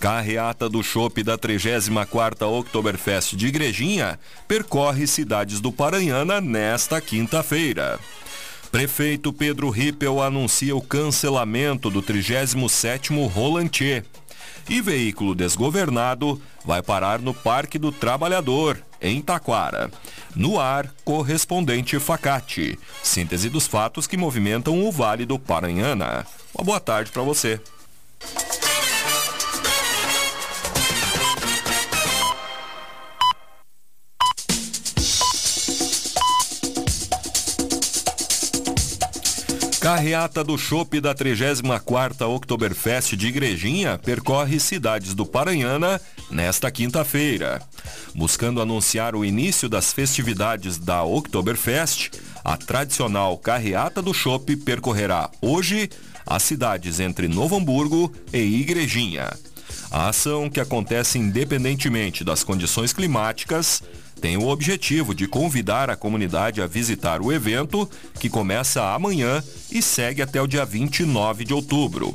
Carreata do Chopp da 34ª Oktoberfest de Igrejinha percorre cidades do Paranhana nesta quinta-feira. Prefeito Pedro Rippel anuncia o cancelamento do 37º Rolantier. E veículo desgovernado vai parar no Parque do Trabalhador, em Taquara. No ar, correspondente Facate. Síntese dos fatos que movimentam o Vale do Paranhana. Uma boa tarde para você. Carreata do Chopp da 34ª Oktoberfest de Igrejinha percorre cidades do Paranhana nesta quinta-feira. Buscando anunciar o início das festividades da Oktoberfest, a tradicional Carreata do Chopp percorrerá hoje as cidades entre Novo Hamburgo e Igrejinha. A ação, que acontece independentemente das condições climáticas, tem o objetivo de convidar a comunidade a visitar o evento, que começa amanhã e segue até o dia 29 de outubro.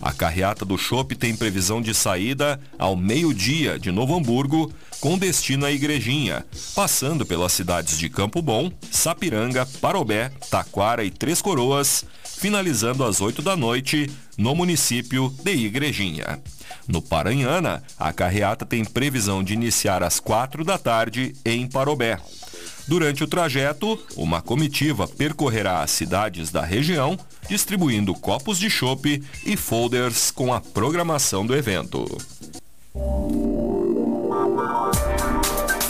A carreata do Chopp tem previsão de saída ao meio-dia de Novo Hamburgo, com destino à Igrejinha, passando pelas cidades de Campo Bom, Sapiranga, Parobé, Taquara e Três Coroas, finalizando às 8 da noite no município de Igrejinha. No Paranhana, a carreata tem previsão de iniciar às 4 da tarde em Parobé. Durante o trajeto, uma comitiva percorrerá as cidades da região, distribuindo copos de chope e folders com a programação do evento.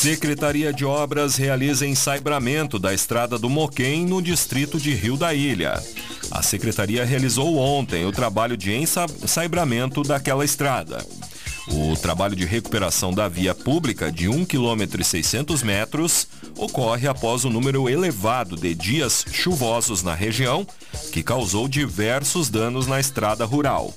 Secretaria de Obras realiza ensaibramento da estrada do Moquém no distrito de Rio da Ilha. A secretaria realizou ontem o trabalho de ensaibramento daquela estrada. O trabalho de recuperação da via pública de 1 km e 600 metros ocorre após o número elevado de dias chuvosos na região, que causou diversos danos na estrada rural.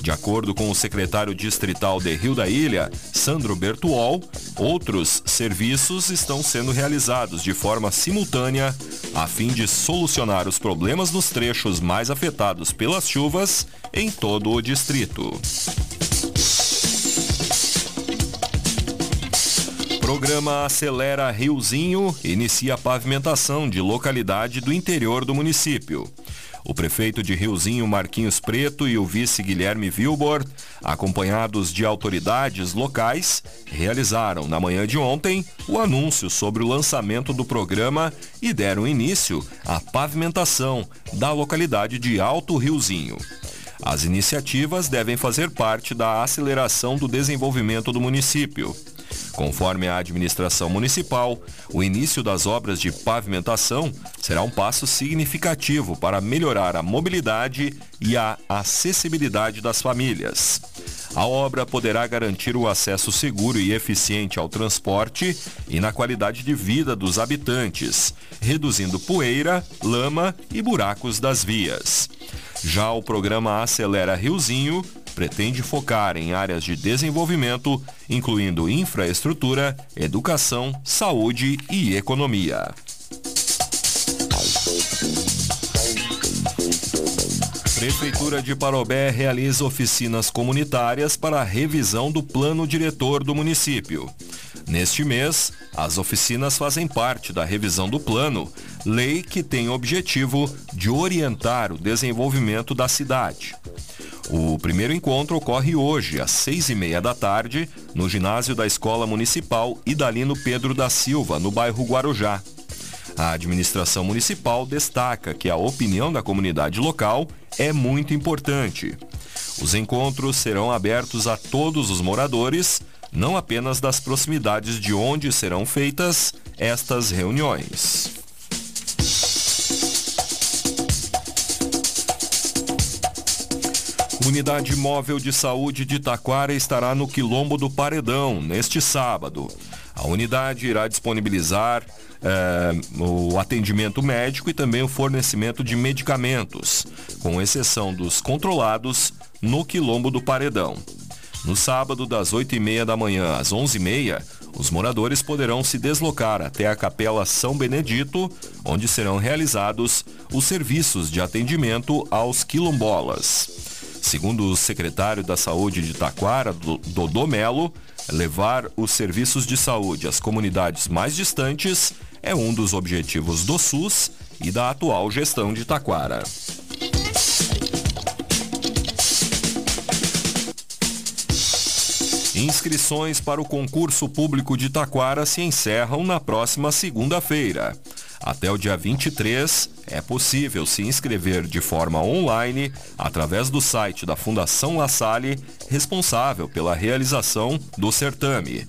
De acordo com o secretário distrital de Rio da Ilha, Sandro Bertuol, outros serviços estão sendo realizados de forma simultânea a fim de solucionar os problemas nos trechos mais afetados pelas chuvas em todo o distrito. Programa Acelera Riozinho inicia a pavimentação de localidade do interior do município. O prefeito de Riozinho, Marquinhos Preto, e o vice Guilherme Vilbor, acompanhados de autoridades locais, realizaram na manhã de ontem o anúncio sobre o lançamento do programa e deram início à pavimentação da localidade de Alto Riozinho. As iniciativas devem fazer parte da aceleração do desenvolvimento do município. Conforme a administração municipal, o início das obras de pavimentação será um passo significativo para melhorar a mobilidade e a acessibilidade das famílias. A obra poderá garantir o acesso seguro e eficiente ao transporte e na qualidade de vida dos habitantes, reduzindo poeira, lama e buracos das vias. Já o programa Acelera Riozinho pretende focar em áreas de desenvolvimento, incluindo infraestrutura, educação, saúde e economia. Prefeitura de Parobé realiza oficinas comunitárias para a revisão do plano diretor do município. Neste mês, as oficinas fazem parte da revisão do plano, lei que tem objetivo de orientar o desenvolvimento da cidade. O primeiro encontro ocorre hoje, às seis e meia da tarde, no ginásio da Escola Municipal Idalino Pedro da Silva, no bairro Guarujá. A administração municipal destaca que a opinião da comunidade local é muito importante. Os encontros serão abertos a todos os moradores, não apenas das proximidades de onde serão feitas estas reuniões. Unidade Móvel de Saúde de Taquara estará no Quilombo do Paredão neste sábado. A unidade irá disponibilizar é, o atendimento médico e também o fornecimento de medicamentos, com exceção dos controlados no Quilombo do Paredão. No sábado, das 8h30 da manhã às 11h30, os moradores poderão se deslocar até a Capela São Benedito, onde serão realizados os serviços de atendimento aos quilombolas. Segundo o secretário da Saúde de Taquara, Dodô Melo, levar os serviços de saúde às comunidades mais distantes é um dos objetivos do SUS e da atual gestão de Taquara. Inscrições para o concurso público de Taquara se encerram na próxima segunda-feira. Até o dia 23, é possível se inscrever de forma online através do site da Fundação La Salle, responsável pela realização do certame.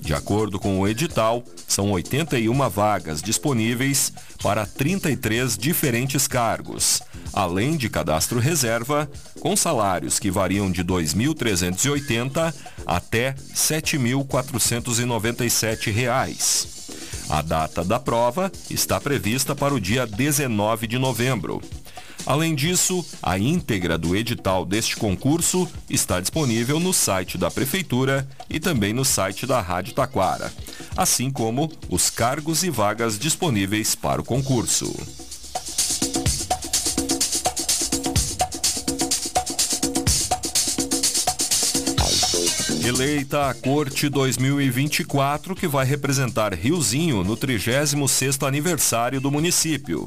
De acordo com o edital, são 81 vagas disponíveis para 33 diferentes cargos, além de cadastro reserva, com salários que variam de R$ 2.380 até R$ 7.497. A data da prova está prevista para o dia 19 de novembro. Além disso, a íntegra do edital deste concurso está disponível no site da Prefeitura e também no site da Rádio Taquara, assim como os cargos e vagas disponíveis para o concurso. Eleita a Corte 2024, que vai representar Riozinho no 36º aniversário do município.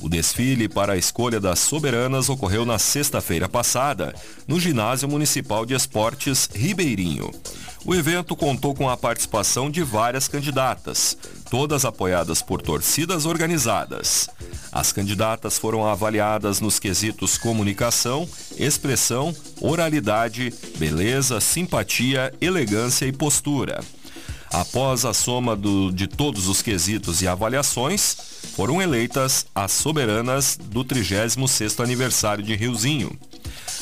O desfile para a escolha das soberanas ocorreu na sexta-feira passada, no Ginásio Municipal de Esportes Ribeirinho. O evento contou com a participação de várias candidatas, todas apoiadas por torcidas organizadas. As candidatas foram avaliadas nos quesitos comunicação, expressão, oralidade, beleza, simpatia, elegância e postura. Após a soma do, de todos os quesitos e avaliações, foram eleitas as soberanas do 36º aniversário de Riozinho.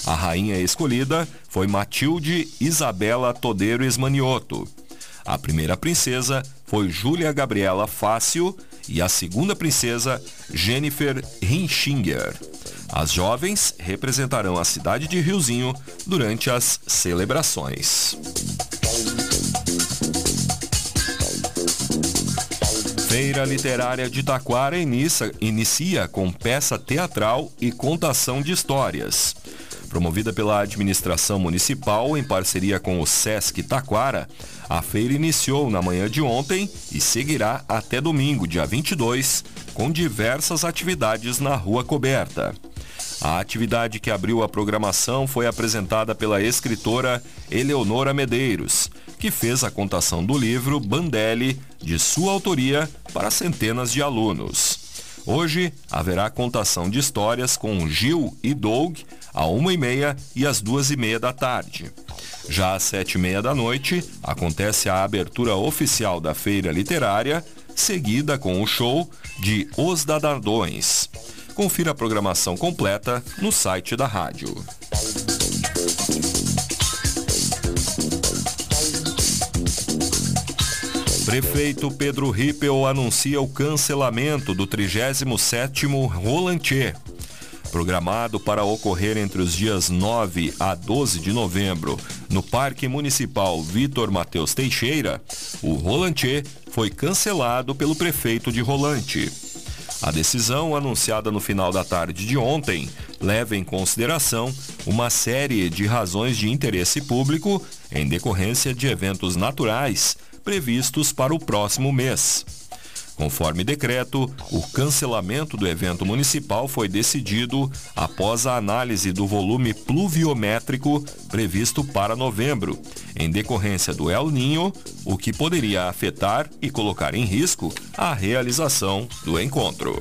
A rainha escolhida foi Matilde Isabela Todeiro Esmanioto. A primeira princesa foi Júlia Gabriela Fácil e a segunda princesa, Jennifer Hinchinger. As jovens representarão a cidade de Riozinho durante as celebrações. Feira Literária de Taquara inicia, inicia com peça teatral e contação de histórias. Promovida pela administração municipal em parceria com o Sesc Taquara, a feira iniciou na manhã de ontem e seguirá até domingo, dia 22, com diversas atividades na Rua Coberta. A atividade que abriu a programação foi apresentada pela escritora Eleonora Medeiros, que fez a contação do livro Bandelli, de sua autoria, para centenas de alunos. Hoje haverá contação de histórias com Gil e Doug, à uma e meia e às duas e meia da tarde. Já às sete e meia da noite, acontece a abertura oficial da feira literária, seguida com o show de Os Dadardões. Confira a programação completa no site da rádio. Prefeito Pedro Rippel anuncia o cancelamento do 37º Rolantier programado para ocorrer entre os dias 9 a 12 de novembro no Parque Municipal Vitor Mateus Teixeira, o Rolantier foi cancelado pelo prefeito de Rolante. A decisão, anunciada no final da tarde de ontem, leva em consideração uma série de razões de interesse público em decorrência de eventos naturais previstos para o próximo mês. Conforme decreto, o cancelamento do evento municipal foi decidido após a análise do volume pluviométrico previsto para novembro, em decorrência do El Ninho, o que poderia afetar e colocar em risco a realização do encontro.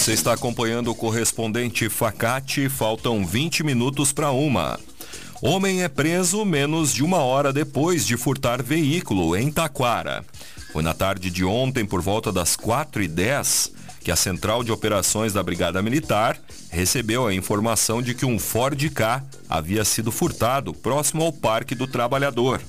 Você está acompanhando o correspondente Facate, faltam 20 minutos para uma. Homem é preso menos de uma hora depois de furtar veículo em Taquara. Foi na tarde de ontem, por volta das 4h10, que a Central de Operações da Brigada Militar recebeu a informação de que um Ford K havia sido furtado próximo ao Parque do Trabalhador.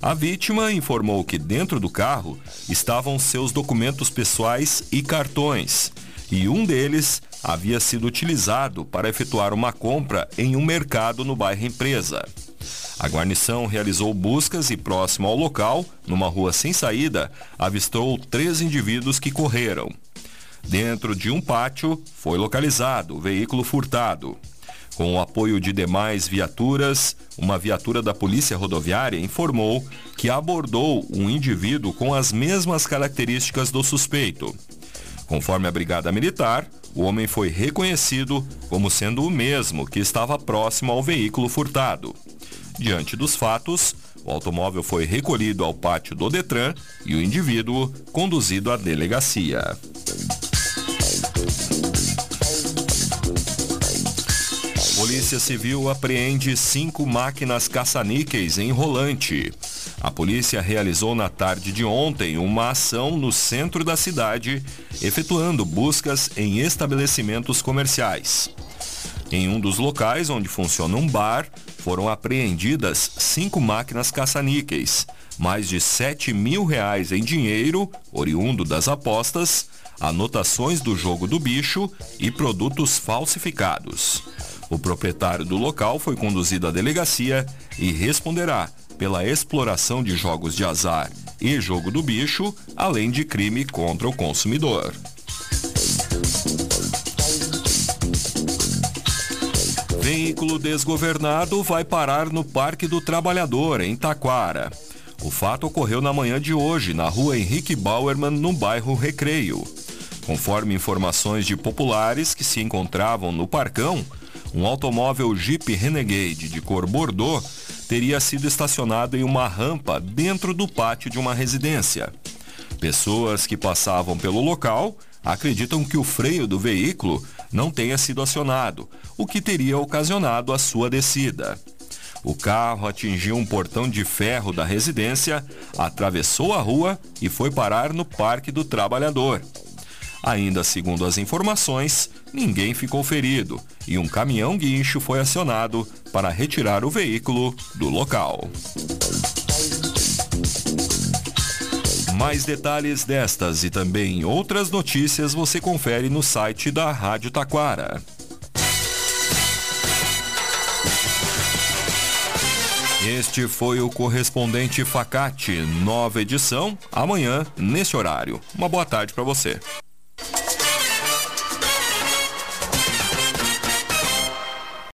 A vítima informou que dentro do carro estavam seus documentos pessoais e cartões, e um deles havia sido utilizado para efetuar uma compra em um mercado no bairro Empresa. A guarnição realizou buscas e, próximo ao local, numa rua sem saída, avistou três indivíduos que correram. Dentro de um pátio foi localizado o veículo furtado. Com o apoio de demais viaturas, uma viatura da Polícia Rodoviária informou que abordou um indivíduo com as mesmas características do suspeito. Conforme a Brigada Militar, o homem foi reconhecido como sendo o mesmo que estava próximo ao veículo furtado. Diante dos fatos, o automóvel foi recolhido ao pátio do Detran e o indivíduo conduzido à delegacia. Polícia Civil apreende cinco máquinas caça-níqueis em Rolante. A polícia realizou na tarde de ontem uma ação no centro da cidade, efetuando buscas em estabelecimentos comerciais. Em um dos locais onde funciona um bar, foram apreendidas cinco máquinas caça-níqueis, mais de 7 mil reais em dinheiro, oriundo das apostas, anotações do jogo do bicho e produtos falsificados. O proprietário do local foi conduzido à delegacia e responderá pela exploração de jogos de azar e jogo do bicho, além de crime contra o consumidor. Veículo desgovernado vai parar no Parque do Trabalhador, em Taquara. O fato ocorreu na manhã de hoje, na rua Henrique Bauerman, no bairro Recreio. Conforme informações de populares que se encontravam no parcão, um automóvel Jeep Renegade de cor Bordeaux teria sido estacionado em uma rampa dentro do pátio de uma residência. Pessoas que passavam pelo local acreditam que o freio do veículo não tenha sido acionado, o que teria ocasionado a sua descida. O carro atingiu um portão de ferro da residência, atravessou a rua e foi parar no Parque do Trabalhador. Ainda segundo as informações, ninguém ficou ferido e um caminhão guincho foi acionado para retirar o veículo do local. Mais detalhes destas e também outras notícias você confere no site da Rádio Taquara. Este foi o correspondente Facate, nova edição, amanhã, nesse horário. Uma boa tarde para você.